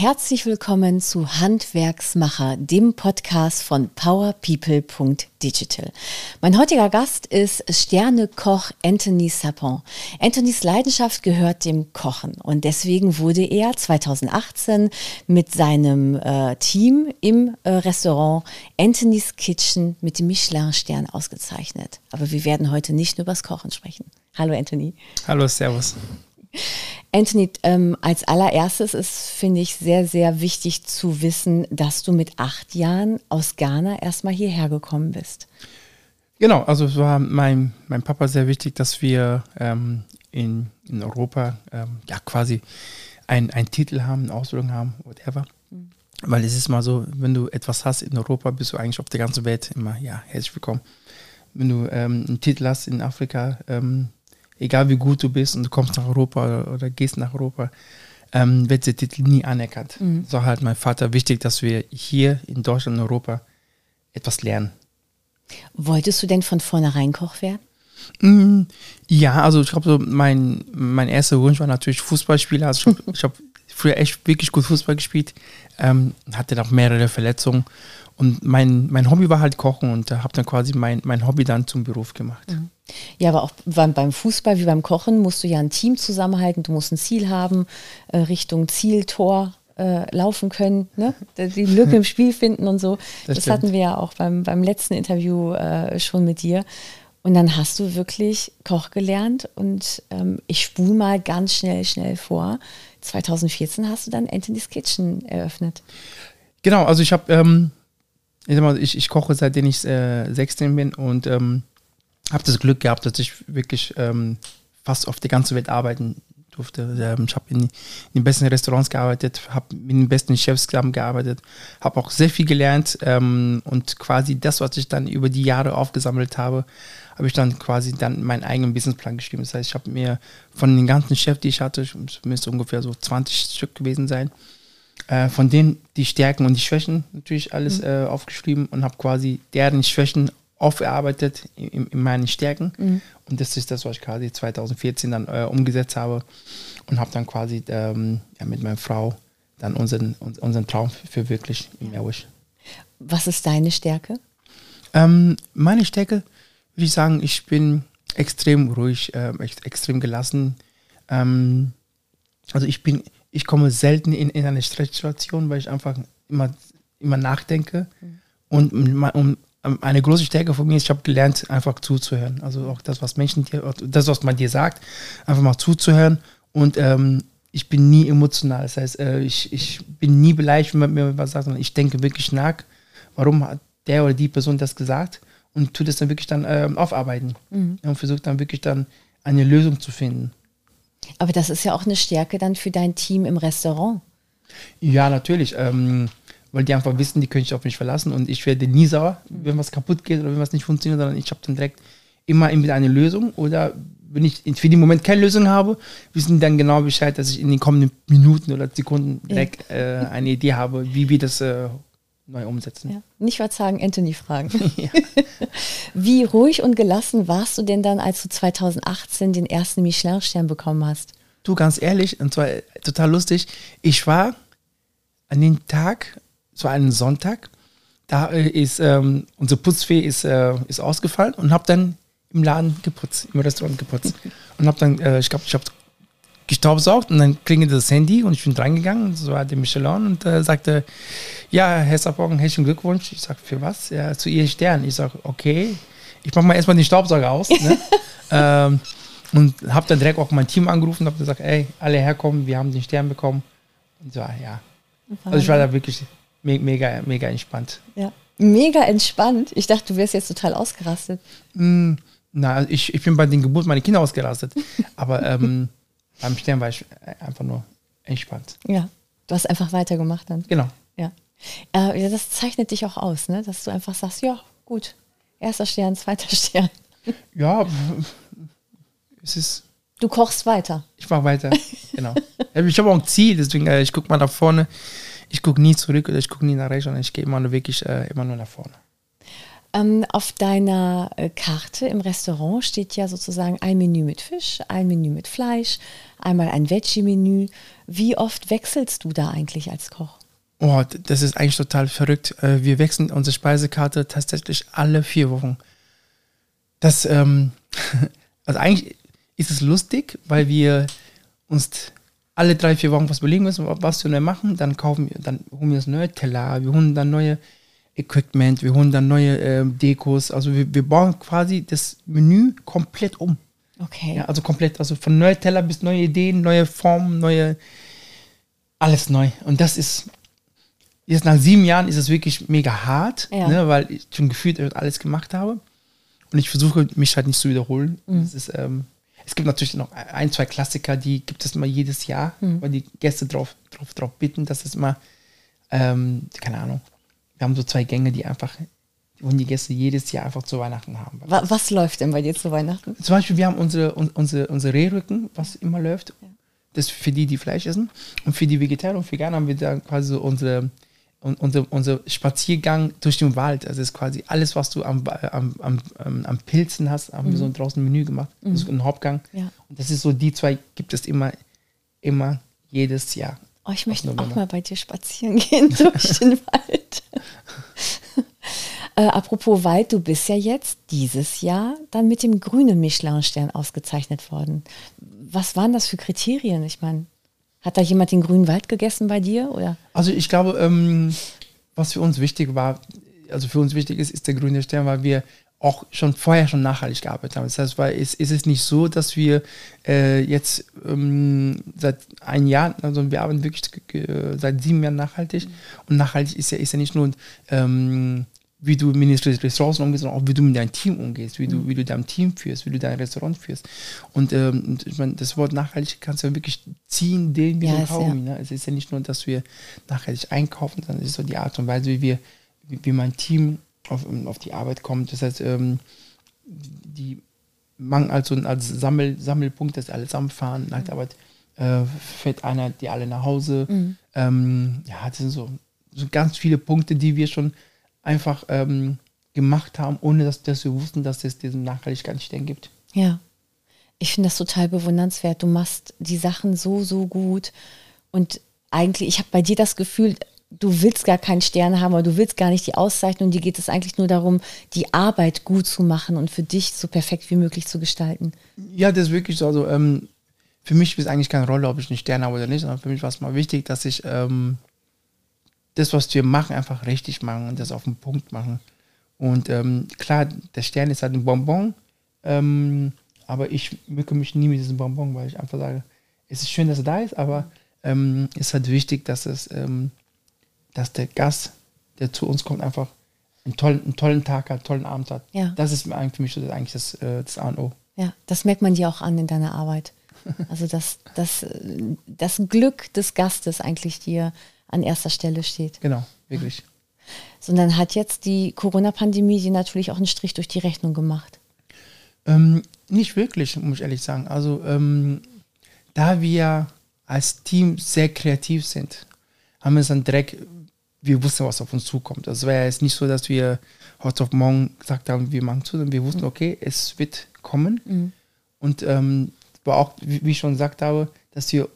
herzlich willkommen zu Handwerksmacher, dem Podcast von powerpeople.digital. Mein heutiger Gast ist Sternekoch Anthony Sapon. Anthonys Leidenschaft gehört dem Kochen und deswegen wurde er 2018 mit seinem äh, Team im äh, Restaurant Anthony's Kitchen mit dem Michelin-Stern ausgezeichnet. Aber wir werden heute nicht nur über das Kochen sprechen. Hallo Anthony. Hallo, Servus. Anthony, ähm, als allererstes ist, finde ich, sehr, sehr wichtig zu wissen, dass du mit acht Jahren aus Ghana erstmal hierher gekommen bist. Genau, also es war mein, mein Papa sehr wichtig, dass wir ähm, in, in Europa ähm, ja quasi einen Titel haben, eine Ausbildung haben, whatever. Mhm. Weil es ist mal so, wenn du etwas hast in Europa, bist du eigentlich auf der ganzen Welt immer, ja, herzlich willkommen. Wenn du ähm, einen Titel hast in Afrika, ähm, egal wie gut du bist und du kommst nach Europa oder, gehst nach Europa, ähm, wird der Titel nie anerkannt. Mhm. So halt mein Vater wichtig, dass wir hier in Deutschland und Europa etwas lernen. Wolltest du denn von vornherein Koch werden? Mm, ja, also ich glaube, so mein, mein erster Wunsch war natürlich Fußballspieler. Also ich habe hab früher echt wirklich gut Fußball gespielt, ähm, hatte auch mehrere Verletzungen und mein, mein Hobby war halt Kochen und habe dann quasi mein, mein Hobby dann zum Beruf gemacht. Mhm. Ja, aber auch beim, beim, Fußball wie beim Kochen musst du ja ein Team zusammenhalten, du musst ein Ziel haben, äh, Richtung Ziel, Tor äh, laufen können, ne? die Lücke im Spiel finden und so. Das, das hatten wir ja auch beim, beim letzten Interview äh, schon mit dir. Und dann hast du wirklich Koch gelernt und ähm, ich spule mal ganz schnell, schnell vor. 2014 hast du dann Anthony's Kitchen eröffnet. Genau, also ich habe, ähm, ich, ich, koche seitdem ich äh, 16 bin und ähm, habe das Glück gehabt, dass ich wirklich ähm, fast auf der ganzen Welt arbeiten durfte. Ähm, ich habe in, in, den besten Restaurants gearbeitet, habe mit den besten Chefs zusammengearbeitet, habe auch sehr viel gelernt ähm, und quasi das, was ich dann über die Jahre aufgesammelt habe, habe ich dann quasi dann meinen eigenen Businessplan geschrieben. Das heißt, ich habe mir von den ganzen Chefs, die ich hatte, es müsste ungefähr so 20 Stück gewesen sein, äh, von denen die Stärken und die Schwächen natürlich alles mhm. äh, aufgeschrieben und habe quasi deren Schwächen aufgearbeitet in, in meinen Stärken. Mhm. Und das ist das, was ich quasi 2014 dann äh, umgesetzt habe und habe dann quasi ähm, ja, mit meiner Frau dann unseren, unseren Traum verwirklicht in Meerwisch. Was ist deine Stärke? Ähm, meine Stärke würde ich sagen, ich bin extrem ruhig, äh, extrem gelassen. Ähm, also ich bin, ich komme selten in, in eine Stresssituation, weil ich einfach immer, immer nachdenke mhm. und, und ähm, eine große Stärke von mir ist, ich habe gelernt, einfach zuzuhören. Also auch das, was Menschen dir, das, was man dir sagt, einfach mal zuzuhören. Und ähm, ich bin nie emotional. Das heißt, äh, ich, ich bin nie beleidigt, wenn man mir was sagt, sondern ich denke wirklich nach, warum hat der oder die Person das gesagt und tue das dann wirklich dann äh, aufarbeiten. Mhm. Und versuche dann wirklich dann eine Lösung zu finden. Aber das ist ja auch eine Stärke dann für dein Team im Restaurant. Ja, natürlich. Ähm, weil die einfach wissen, die können sich auf mich verlassen und ich werde nie sauer, wenn was kaputt geht oder wenn was nicht funktioniert, sondern ich habe dann direkt immer entweder eine Lösung oder wenn ich für den Moment keine Lösung habe, wissen die dann genau Bescheid, dass ich in den kommenden Minuten oder Sekunden direkt äh, eine Idee habe, wie wir das äh, neu umsetzen. Ja. Nicht was sagen, Anthony fragen. wie ruhig und gelassen warst du denn dann, als du 2018 den ersten Michelin-Stern bekommen hast? Du, ganz ehrlich, und zwar total lustig, ich war an dem Tag zu einem Sonntag. Da äh, ist ähm, unsere Putzfee ist, äh, ist ausgefallen und habe dann im Laden geputzt, im Restaurant geputzt. Und habe dann, äh, ich glaube, ich habe gestaubsaugt und dann klingelt das Handy und ich bin drangegangen, so war der Michelin und äh, sagte, ja, Herr Sapong, herzlichen Glückwunsch. Ich sage, für was? Ja, zu Ihren Stern. Ich sage, okay, ich mache mal erstmal den Staubsauger aus. Ne? ähm, und habe dann direkt auch mein Team angerufen und habe gesagt, ey, alle herkommen, wir haben den Stern bekommen. Und so, ja. Also ich war da wirklich me mega, mega entspannt. Ja, mega entspannt. Ich dachte, du wärst jetzt total ausgerastet. Mm, na, ich, ich bin bei den Geburten meiner Kinder ausgerastet. Aber ähm, beim Stern war ich einfach nur entspannt. Ja, du hast einfach weitergemacht dann. Genau. Ja. Äh, das zeichnet dich auch aus, ne? dass du einfach sagst, ja, gut, erster Stern, zweiter Stern. Ja, es ist. Du kochst weiter. Ich mache weiter, genau. ich habe auch ein Ziel, deswegen, äh, ich gucke mal nach vorne ich gucke nie zurück oder ich gucke nie nach rechts, sondern ich gehe immer nur wirklich äh, immer nur nach vorne. Ähm, auf deiner äh, Karte im Restaurant steht ja sozusagen ein Menü mit Fisch, ein Menü mit Fleisch, einmal ein Veggie-Menü. Wie oft wechselst du da eigentlich als Koch? Oh, das ist eigentlich total verrückt. Äh, wir wechseln unsere Speisekarte tatsächlich alle vier Wochen. Das, ähm, also eigentlich ist es lustig, weil wir uns alle drei, vier Wochen was überlegen müssen, was wir machen. Dann kaufen wir, dann holen wir uns neue Teller, wir holen dann neue Equipment, wir holen dann neue äh, Dekos. Also wir, wir bauen quasi das Menü komplett um. Okay. Ja, also komplett, also von neue Teller bis neue Ideen, neue Formen, neue, alles neu. Und das ist, jetzt nach sieben Jahren ist es wirklich mega hart, Ja. ne, weil ich schon gefühlt alles gemacht habe. Und ich versuche mich halt nicht zu wiederholen. Mhm. Es, ist, ähm, es gibt natürlich noch ein, zwei Klassiker, die gibt es immer jedes Jahr, Mhm. weil die Gäste drauf, drauf, drauf bitten, dass es immer, ähm, keine Ahnung, wir haben so zwei Gänge, die einfach, die wollen die Gäste jedes Jahr einfach zu Weihnachten haben. Wa was läuft denn bei dir zu Weihnachten? Zum Beispiel, wir haben unsere, un- unsere, unsere Rehrücken, was immer läuft. Das ist für die, die Fleisch essen. Und für die Vegetarier und Veganer haben wir dann quasi so unsere, un- unser, unser Spaziergang durch den Wald. Also ist quasi alles, was du am, Ba- am, am, am, am Pilzen hast, haben wir so draußen ein Menü gemacht. Das ist ein Hauptgang. Ja. Und das ist so, die zwei gibt es immer, immer jedes Jahr. Oh, ich möchte auch mal bei dir spazieren gehen durch den Wald. Äh, apropos Wald, du bist ja jetzt dieses Jahr dann mit dem grünen Michelin-Stern ausgezeichnet worden. Was waren das für Kriterien? Ich meine, hat da jemand den grünen Wald gegessen bei dir? Oder? Also ich glaube, ähm, was für uns wichtig war, also für uns wichtig ist, ist der grüne Stern, weil wir auch schon vorher schon nachhaltig gearbeitet haben. Das heißt, weil es, es ist nicht so, dass wir äh, jetzt ähm, seit einem Jahr, also wir arbeiten wirklich äh, seit sieben Jahren nachhaltig. Und nachhaltig ist ja, ist ja nicht nur, ähm, wie du mit den Ressourcen umgehst, sondern auch wie du mit deinem Team umgehst, wie du, wie du dein Team führst, wie du dein Restaurant führst. Und, ähm, ich meine, das Wort nachhaltig kannst du ja wirklich ziehen, den wie Ja, so ist ja- Kaugummi. Ne? Es ist ja nicht nur, dass wir nachhaltig einkaufen, sondern es ist so die Art und Weise, wie wir, wie, wie mein Team auf, auf die Arbeit kommt. Das heißt, ähm, die machen also als Sammel, Sammelpunkt, dass alle zusammenfahren. Nach der Arbeit äh, fährt einer die alle nach Hause. Ähm, ja, das sind so, so ganz viele Punkte, die wir schon einfach ähm, gemacht haben, ohne dass, dass wir wussten, dass es diesen Nachhaltigkeitsstern gibt. Ja. Ich finde das total bewundernswert. Du machst die Sachen so, so gut. Und eigentlich, ich habe bei dir das Gefühl, du willst gar keinen Stern haben, aber du willst gar nicht die Auszeichnung. Dir geht es eigentlich nur darum, die Arbeit gut zu machen und für dich so perfekt wie möglich zu gestalten. Ja, das ist wirklich so. Also, ähm, für mich spielt es eigentlich keine Rolle, ob ich einen Stern habe oder nicht, sondern für mich war es mal wichtig, dass ich ähm, das, was wir machen, einfach richtig machen und das auf den Punkt machen. Und ähm, klar, der Stern ist halt ein Bonbon, ähm, aber ich mücke mich nie mit diesem Bonbon, weil ich einfach sage, es ist schön, dass er da ist, aber ähm, es ist halt wichtig, dass es, ähm, dass der Gast, der zu uns kommt, einfach einen tollen, einen tollen Tag hat, einen tollen Abend hat. Ja. Das ist für mich eigentlich das, äh, das A und O. Ja, das merkt man dir auch an in deiner Arbeit. Also, dass, äh, das Glück des Gastes eigentlich dir an erster Stelle steht. Genau, wirklich. Sondern hat jetzt die Corona-Pandemie dir natürlich auch einen Strich durch die Rechnung gemacht. Ähm, nicht wirklich, muss ich ehrlich sagen. Also, ähm, da wir als Team sehr kreativ sind, haben wir es dann direkt, wir wussten, was auf uns zukommt. Also, es war ja jetzt nicht so, dass wir heute auf morgen gesagt haben, wir machen zu, sondern wir wussten, okay, es wird kommen. Und ähm, war auch, wie, ich schon gesagt habe, dass wir,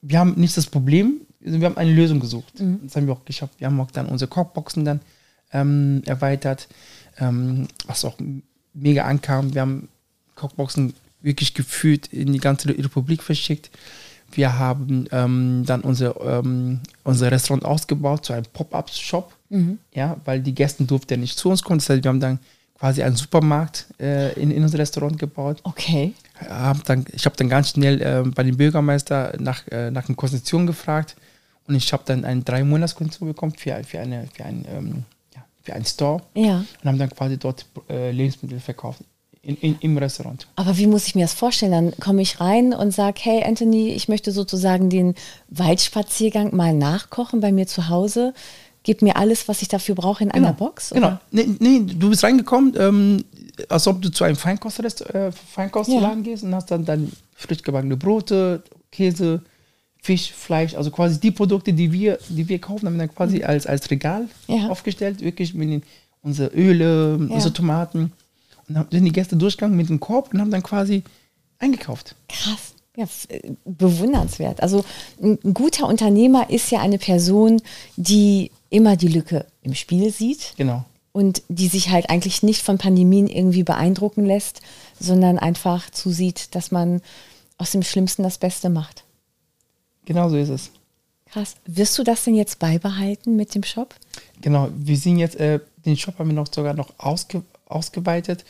wir haben nicht das Problem, wir haben eine Lösung gesucht. Das haben wir auch geschafft. Wir haben auch dann unsere Kochboxen dann ähm, erweitert, ähm, was auch mega ankam. Wir haben Kochboxen wirklich gefühlt in die ganze Republik verschickt. Wir haben ähm, dann unser, ähm, unser Restaurant ausgebaut zu einem Pop-Up-Shop, ja, weil die Gäste durften ja nicht zu uns kommen. Das heißt, wir haben dann quasi einen Supermarkt äh, in, in unser Restaurant gebaut. Okay. Hab dann, ich habe dann ganz schnell äh, bei dem Bürgermeister nach, äh, nach einer Konstitution gefragt und ich habe dann eine drei monats konstitution bekommen für, für, eine, für, ein, ähm, ja, für einen Store Ja. und haben dann quasi dort äh, Lebensmittel verkauft in, in, im Restaurant. Aber wie muss ich mir das vorstellen? Dann komme ich rein und sage, hey Anthony, ich möchte sozusagen den Waldspaziergang mal nachkochen bei mir zu Hause. Gib mir alles, was ich dafür brauche in einer Box? Genau. oder? Nee, nee, du bist reingekommen, ähm, als ob du zu einem Feinkostladen äh, Feinkostladen gehst und hast dann, dann frisch gebackene Brote, Käse, Fisch, Fleisch, also quasi die Produkte, die wir, die wir kaufen, haben wir dann quasi als, als Regal Ja. aufgestellt, wirklich mit den, unsere Öle, ja. unsere Tomaten. Und dann sind die Gäste durchgegangen mit dem Korb und haben dann quasi eingekauft. Krass. Ja, äh, bewundernswert. Also ein guter Unternehmer ist ja eine Person, die immer die Lücke im Spiel sieht. Genau. Und die sich halt eigentlich nicht von Pandemien irgendwie beeindrucken lässt, sondern einfach zusieht, dass man aus dem Schlimmsten das Beste macht. Genau so ist es. Krass. Wirst du das denn jetzt beibehalten mit dem Shop? Genau, wir sind jetzt, äh, den Shop haben wir noch sogar noch ausge, ausgeweitet,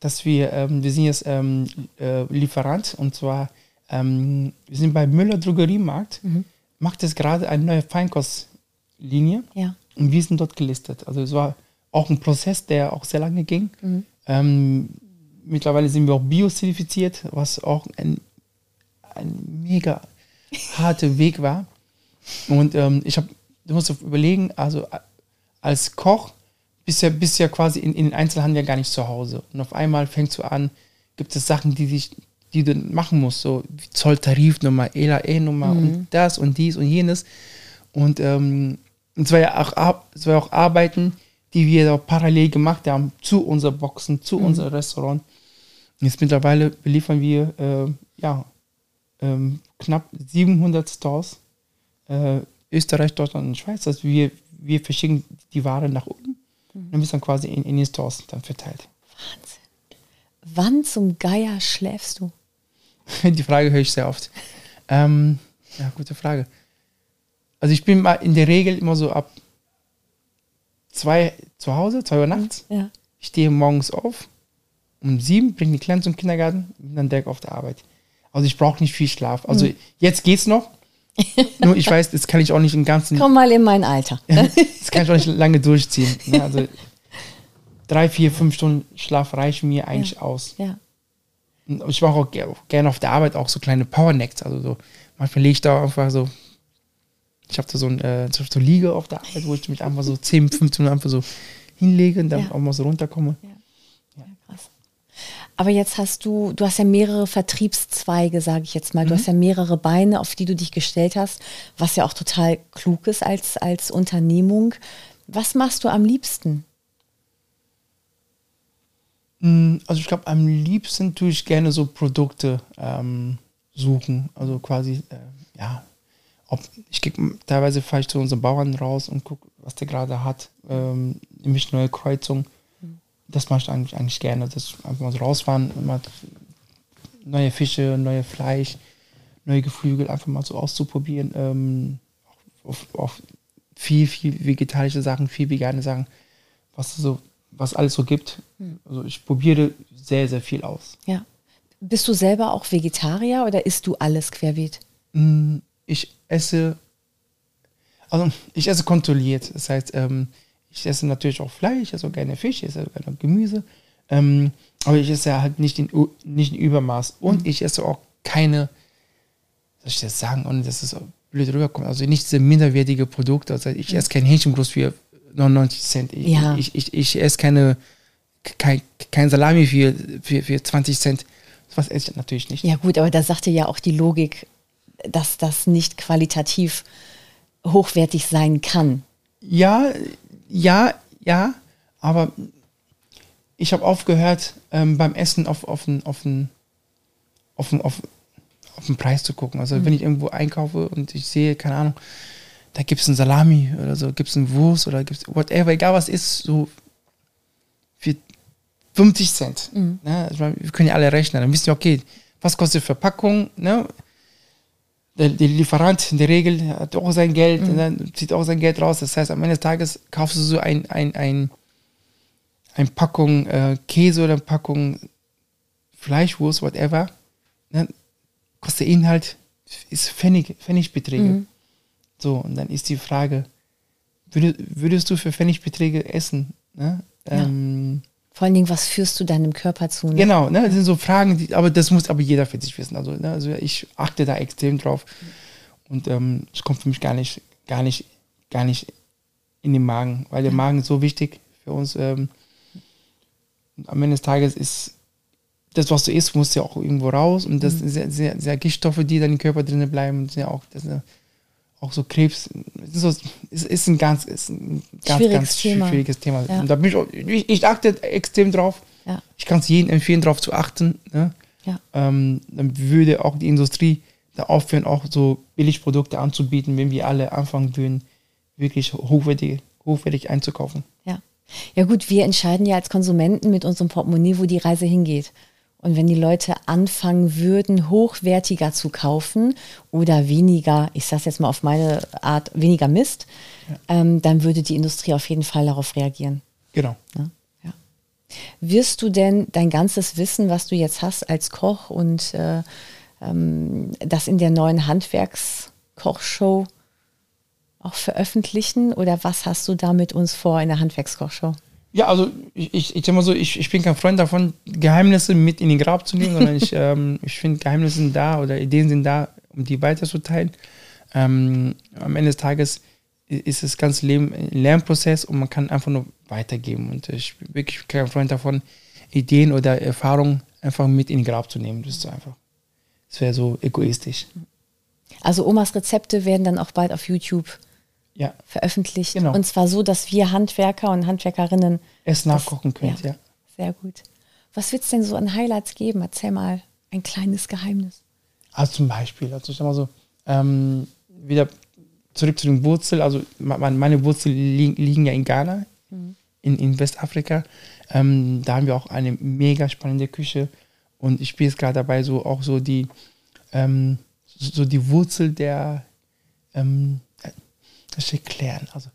dass wir, ähm, wir sind jetzt ähm, äh, Lieferant und zwar, ähm, wir sind bei Müller Drogeriemarkt, mhm. macht es gerade eine neue Feinkostlinie ja. und wir sind dort gelistet. Also es war auch ein Prozess, der auch sehr lange ging. Mhm. Ähm, mittlerweile sind wir auch bio-zertifiziert, was auch ein, ein mega harter Weg war. Und ähm, ich habe, du musst überlegen, also als Koch bist ja, bist ja quasi in, in den Einzelhandel ja gar nicht zu Hause. Und auf einmal fängst du an, gibt es Sachen, die, dich, die du machen musst, so wie Zolltarifnummer, ELAE-Nummer mhm. und das und dies und jenes. Und ähm, es war ja auch, es war auch Arbeiten, die wir parallel gemacht haben zu unseren Boxen, zu mhm. unserem Restaurant. Jetzt mittlerweile beliefern wir äh, ja, ähm, knapp 700 Stores äh, Österreich, Deutschland und Schweiz. Also wir, wir verschicken die Ware nach oben mhm. und wird dann quasi in, in den Stores dann verteilt. Wahnsinn. Wann zum Geier schläfst du? die Frage höre ich sehr oft. Ähm, ja, gute Frage. Also ich bin mal in der Regel immer so ab zwei zu Hause, zwei Uhr nachts. Ja. Ich stehe morgens auf, um sieben, bringe die Kleinen zum Kindergarten und dann direkt auf der Arbeit. Also ich brauche nicht viel Schlaf. Also mhm. jetzt geht's noch. Nur ich weiß, das kann ich auch nicht im Ganzen. Komm mal in mein Alter. das kann ich auch nicht lange durchziehen. Ne? Also drei, vier, fünf Stunden Schlaf reichen mir eigentlich ja. aus. Ja. Ich mache auch gerne auf der Arbeit auch so kleine Powernacks. Also so, manchmal lege ich da einfach so, ich habe da so, ein, äh, so Liege auf der Arbeit, wo ich mich einfach so 10, 15 Minuten einfach so hinlege und dann ja. auch mal so runterkomme. Ja. Aber jetzt hast du, du hast ja mehrere Vertriebszweige, sage ich jetzt mal. Du mhm. hast ja mehrere Beine, auf die du dich gestellt hast, was ja auch total klug ist als, als Unternehmung. Was machst du am liebsten? Mm, also ich glaube, am liebsten tue ich gerne so Produkte ähm, suchen. Also quasi, äh, ja, ob, ich gehe teilweise fahre ich zu unseren Bauern raus und gucke, was der gerade hat. Ähm, nämlich neue Kreuzung das mache ich eigentlich, eigentlich gerne. Das einfach mal so rausfahren, mal neue Fische, neue Fleisch, neue Geflügel einfach mal so auszuprobieren. Ähm, auf, auf viel, viel vegetarische Sachen, viel vegane Sachen, was so, was alles so gibt. Hm. Also ich probiere sehr, sehr viel aus. Ja. Bist du selber auch Vegetarier oder isst du alles querbeet? Mm, ich esse, also ich esse kontrolliert. Das heißt, ähm, ich esse natürlich auch Fleisch, ich esse auch gerne Fisch, ich esse auch gerne Gemüse. Ähm, aber ich esse halt nicht in, nicht in Übermaß. Und mhm. ich esse auch keine, soll ich das sagen, ohne dass es blöd rüberkommt, also nicht diese minderwertige Produkte. Also ich mhm. esse kein Hähnchenbrust für 99 Cent. Ich, ja. ich, ich, ich esse keine, kein, kein Salami für, für, für 20 Cent. Was esse ich natürlich nicht. Ja gut, aber da sagte ja auch die Logik, dass das nicht qualitativ hochwertig sein kann. Ja, ja, ja, aber ich habe aufgehört, ähm, beim Essen auf, auf, den, auf, den, auf, den, auf, auf den Preis zu gucken. Also mhm. wenn ich irgendwo einkaufe und ich sehe, keine Ahnung, da gibt es ein Salami oder so, gibt es einen Wurst oder gibt es whatever, egal was ist, so für 50 Cent. Mhm. Ne? Also wir können ja alle rechnen. Dann wissen wir, okay, was kostet Verpackung, ne? Der, der, Lieferant in der Regel hat auch sein Geld, mhm. dann zieht auch sein Geld raus. Das heißt, am Ende des Tages kaufst du so ein, ein, ein, ein Packung äh, Käse oder eine Packung Fleischwurst, whatever. Ne? Kostet der Inhalt, ist Pfennig, Pfennigbeträge. Mhm. So, und dann ist die Frage, würdest, würdest du für Pfennigbeträge essen? Ne? Ja. Ähm, vor allen Dingen, was führst du deinem Körper zu? Ne? Genau, ne? das sind so Fragen, die, aber das muss aber jeder für sich wissen. Also, ne? also ich achte da extrem drauf. Und ähm, es ähm, kommt für mich gar nicht, gar nicht, gar nicht in den Magen, weil der Magen ist so wichtig für uns. Ähm, am Ende des Tages ist das, was du isst, muss ja auch irgendwo raus. Und das mhm. sind sehr, sehr, sehr Giftstoffe, die dann im Körper drinnen bleiben. Sind ja auch, das sind auch so Krebs, ist, so, ist, ist ein ganz, ist ein ganz, Schwieriges ganz Thema. schwieriges Thema. Ja. Und da bin ich, auch, ich, ich achte extrem drauf. Ja. Ich kann es jedem empfehlen, darauf zu achten. Ne? Ja. Ähm, dann würde auch die Industrie da aufhören, auch so Billigprodukte anzubieten, wenn wir alle anfangen würden, wirklich hochwertig, hochwertig einzukaufen. Ja. Ja gut, wir entscheiden ja als Konsumenten mit unserem Portemonnaie, wo die Reise hingeht. Und wenn die Leute anfangen würden, hochwertiger zu kaufen oder weniger, ich sage jetzt mal auf meine Art, weniger Mist, ähm, dann würde die Industrie auf jeden Fall darauf reagieren. Genau. Ne? Ja. Wirst du denn dein ganzes Wissen, was du jetzt hast als Koch und äh, ähm, das in der neuen Handwerkskochshow auch veröffentlichen? Oder was hast du da mit uns vor in der Handwerkskochshow? Ja, also ich, ich, ich sag mal so, ich, ich bin kein Freund davon, Geheimnisse mit in den Grab zu nehmen, sondern ich, ähm, ich finde, Geheimnisse sind da oder Ideen sind da, um die weiterzuteilen. Ähm, am Ende des Tages ist das ganze Leben ein Lernprozess und man kann einfach nur weitergeben. Und ich bin wirklich kein Freund davon, Ideen oder Erfahrungen einfach mit in den Grab zu nehmen. Das ist einfach. Das wäre so egoistisch. Also Omas Rezepte werden dann auch bald auf YouTube Ja. veröffentlicht. Genau. Und zwar so, dass wir Handwerker und Handwerkerinnen Es nachkochen könnt, ja. ja. Sehr gut. Was wird es denn so an Highlights geben? Erzähl mal ein kleines Geheimnis. Also zum Beispiel, also ich sag mal so, ähm, wieder zurück zu den Wurzeln, also me- me- meine Wurzeln liegen, ja in Ghana, in, in Westafrika. Ähm, da haben wir auch eine mega spannende Küche und ich bin jetzt gerade dabei, so auch so die, ähm, so so die Wurzel der, ähm, das erklären. Also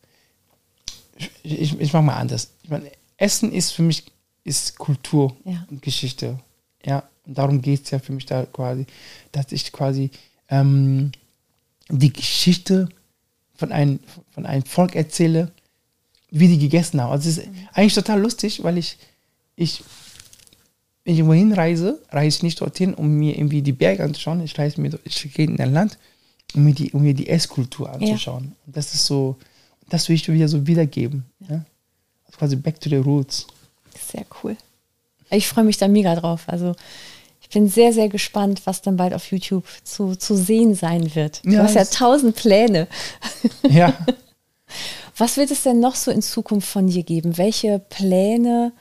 ich, ich, ich mache mal anders. Ich meine, Essen ist für mich ist Kultur Ja. und Geschichte. Ja, und darum geht es ja für mich da quasi, dass ich quasi ähm, die Geschichte von einem, von einem Volk erzähle, wie die gegessen haben. Also es ist eigentlich total lustig, weil ich, ich wenn ich irgendwo hinreise, reise ich nicht dorthin, um mir irgendwie die Berge anzuschauen. Ich reise mir, ich gehe in ein Land, um mir die, um mir die Esskultur anzuschauen. Und das ist so, das will ich wieder so wiedergeben. Ja. Also quasi back to the roots. Sehr cool. Ich freue mich da mega drauf. Also ich bin sehr, sehr gespannt, was dann bald auf YouTube zu, zu sehen sein wird. Du Ja, hast ja tausend Pläne. Ja. Was wird es denn noch so in Zukunft von dir geben? Welche Pläne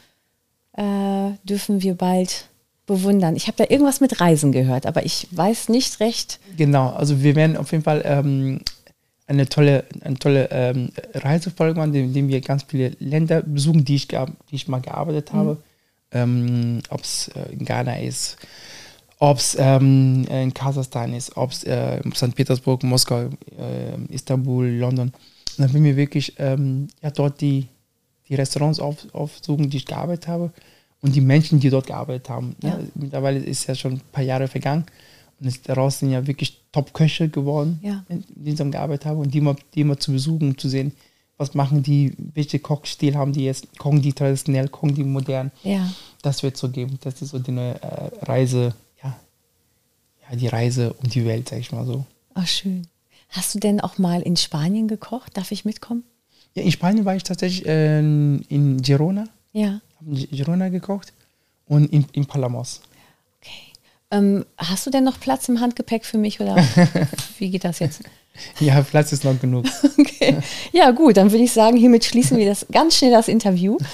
äh, dürfen wir bald bewundern? Ich habe da irgendwas mit Reisen gehört, aber ich weiß nicht recht. Genau, also wir werden auf jeden Fall ähm, eine tolle, eine tolle ähm, Reisefolge machen, in dem wir ganz viele Länder besuchen, die ich, die ich mal gearbeitet habe. Ähm, ob es äh, in Ghana ist, ob es ähm, in Kasachstan ist, ob es äh, in St. Petersburg, Moskau, äh, Istanbul, London. Und dann werden wir wirklich ähm, ja, dort die, die Restaurants auf, aufsuchen, die ich gearbeitet habe und die Menschen, die dort gearbeitet haben. Ja. Ja. Mittlerweile ist ja schon ein paar Jahre vergangen und es, daraus sind ja wirklich Top-Köche geworden, Ja. in, die zusammen gearbeitet haben und die mal, die mal zu besuchen, um zu sehen, was machen die, welche Kochstil haben die jetzt, kochen die traditionell, kochen die modern. Ja. Das wird so geben. Das ist so die neue äh, Reise, ja, ja, die Reise um die Welt, sag ich mal so. Ach, schön. Hast du denn auch mal in Spanien gekocht? Darf ich mitkommen? Ja, in Spanien war ich tatsächlich äh, in Girona, Ja. Habe in Girona gekocht und in, in Palamos. Okay. Ähm, hast du denn noch Platz im Handgepäck für mich oder wie geht das jetzt? Ja, Platz ist noch genug. Okay. Ja, gut, dann würde ich sagen, hiermit schließen wir das ganz schnell das Interview.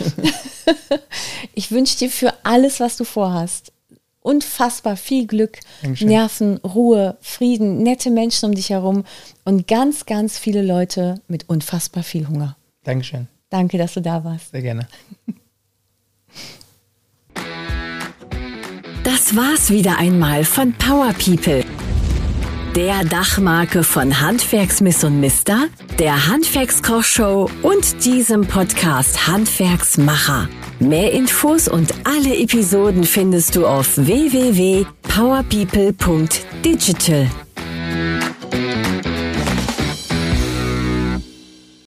Ich wünsche dir für alles, was du vorhast, unfassbar viel Glück, Dankeschön. Nerven, Ruhe, Frieden, nette Menschen um dich herum und ganz, ganz viele Leute mit unfassbar viel Hunger. Dankeschön. Danke, dass du da warst. Sehr gerne. Das war's wieder einmal von Power People. Der Dachmarke von Handwerksmiss und Mister, der Handwerkskochshow und diesem Podcast Handwerksmacher. Mehr Infos und alle Episoden findest du auf www.powerpeople.digital.